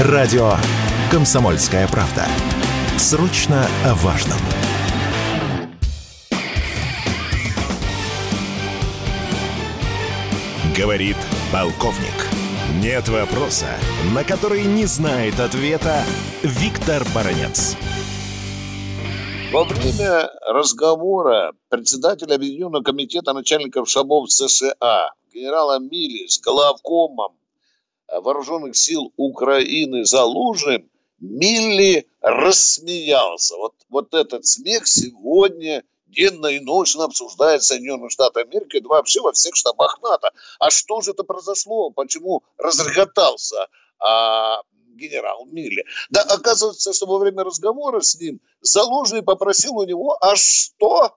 Радио «Комсомольская правда». Срочно о важном. Говорит полковник. Нет вопроса, на который не знает ответа Виктор Баранец. Во время разговора председателя Объединенного комитета начальников штабов США генерала Милли с главкомом вооруженных сил Украины Залужным, Милли рассмеялся. Вот, вот этот смех сегодня денно и ночно обсуждает Соединенные Штаты Америки, да вообще во всех штабах НАТО. А что же это произошло? Почему разреготался а, генерал Милли. Да оказывается, что во время разговора с ним Залужный попросил у него аж что?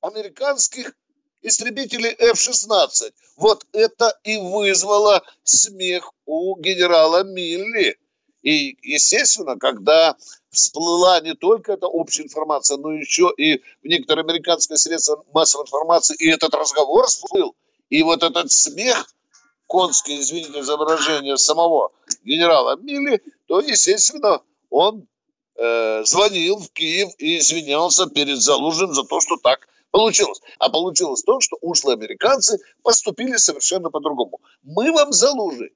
Американских истребителей F-16. Вот это и вызвало смех у генерала Милли. И, естественно, когда всплыла не только эта общая информация, но еще и в некоторые американские средства массовой информации, и этот разговор всплыл, и вот этот смех конский, извините за выражение, самого генерала Милли, то, естественно, он э, звонил в Киев и извинялся перед Залужным за то, что так получилось. А получилось то, что ушлые американцы поступили совершенно по-другому. Мы вам Залужный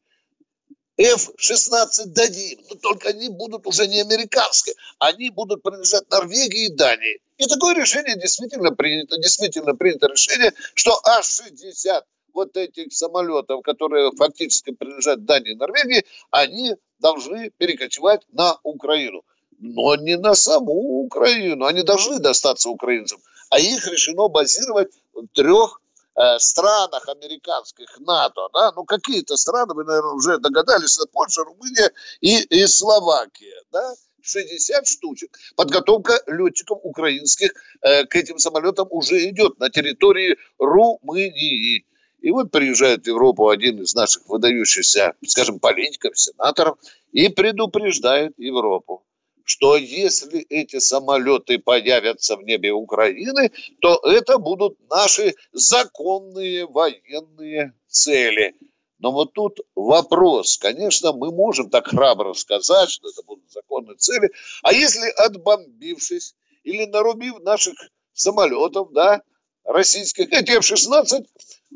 F-16 дадим, но только они будут уже не американские, они будут принадлежать Норвегии и Дании. И такое решение действительно принято, действительно принято решение, что А-60 вот этих самолетов, которые фактически принадлежат Дании и Норвегии, они должны перекочевать на Украину. Но не на саму Украину. Они должны достаться украинцам. А их решено базировать в трех э, странах американских НАТО. Да? Ну, какие-то страны, вы, наверное, уже догадались, это Польша, Румыния и, и Словакия. Да? 60 штучек. Подготовка летчиков украинских э, к этим самолетам уже идет на территории Румынии. И вот приезжает в Европу один из наших выдающихся, скажем, политиков, сенаторов, и предупреждает Европу, что если эти самолеты появятся в небе Украины, то это будут наши законные военные цели. Но вот тут вопрос. Конечно, мы можем так храбро сказать, что это будут законные цели. А если отбомбившись или нарубив наших самолетов, да, российских, эти F-16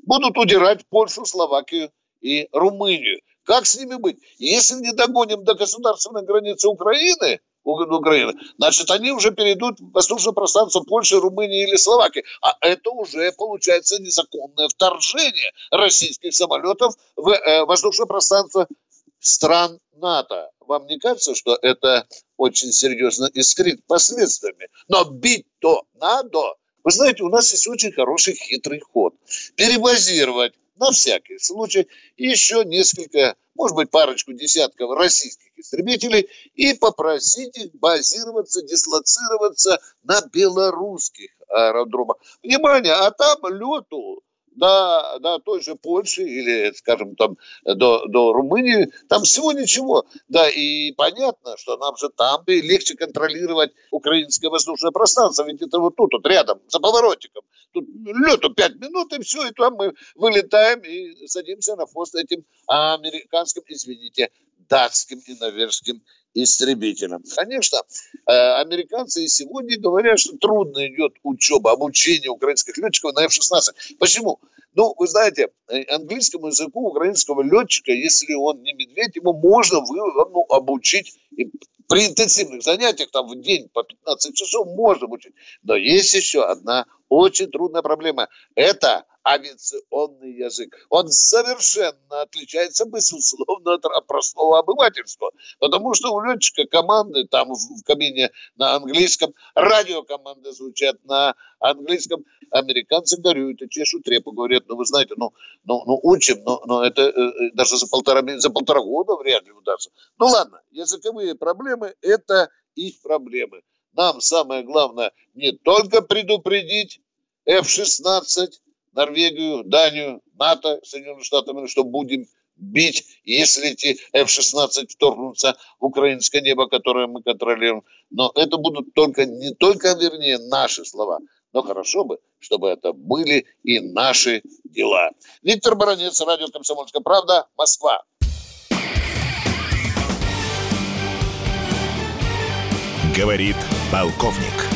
будут удирать Польшу, Словакию и Румынию. Как с ними быть? Если не догоним до государственной границы Украины, Украины, значит, они уже перейдут в воздушное пространство Польши, Румынии или Словакии. А это уже, получается, незаконное вторжение российских самолетов в э, воздушное пространство стран НАТО. Вам не кажется, что это очень серьезно искрит последствиями? Но бить-то надо. Вы знаете, у нас есть очень хороший хитрый ход. Перебазировать на всякий случай еще несколько, может быть, парочку десятков российских истребителей и попросить их базироваться, дислоцироваться на белорусских аэродромах. Внимание, а там лету до, до той же Польши или, скажем, там до, до Румынии, там всего ничего. Да, и понятно, что нам же там бы легче контролировать украинское воздушное пространство, ведь это вот тут, вот рядом, за поворотиком. Тут лету пять минут, и все, и там мы вылетаем и садимся на хвост этим американским, извините, датским и норвежским истребителям. Конечно, э, американцы и сегодня говорят, что трудно идет учеба, обучение украинских летчиков на F-16. Почему? Ну, вы знаете, э, английскому языку украинского летчика, если он не медведь, его можно ну, обучить при интенсивных занятиях, там в день по 15 часов можно обучить. Но есть еще одна очень трудная проблема. Это авиационный язык. Он совершенно отличается, безусловно, от простого обывательского. Потому что у летчика команды там в кабине на английском, радиокоманды звучат на английском. Американцы горюют и чешут репу, говорят, ну вы знаете, ну, ну, ну учим, но, но это э, э даже за полтора, за полтора года вряд ли удастся. Ну ладно, языковые проблемы – это их проблемы. Нам самое главное не только предупредить F-16, Норвегию, Данию, НАТО, Соединенные Штаты Америки, что будем бить, если эти F-16 вторгнутся в украинское небо, которое мы контролируем. Но это будут только, не только, вернее, наши слова, но хорошо бы, чтобы это были и наши дела. Виктор Баранец, радио «Комсомольская правда», Москва. Говорит полковник.